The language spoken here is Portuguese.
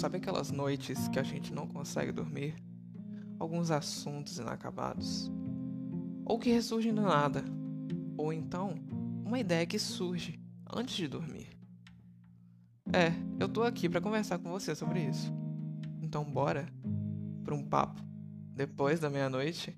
Sabe aquelas noites que a gente não consegue dormir? Alguns assuntos inacabados. Ou que ressurgem do nada. Ou então, uma ideia que surge antes de dormir. É, eu tô aqui para conversar com você sobre isso. Então bora para um papo depois da meia-noite?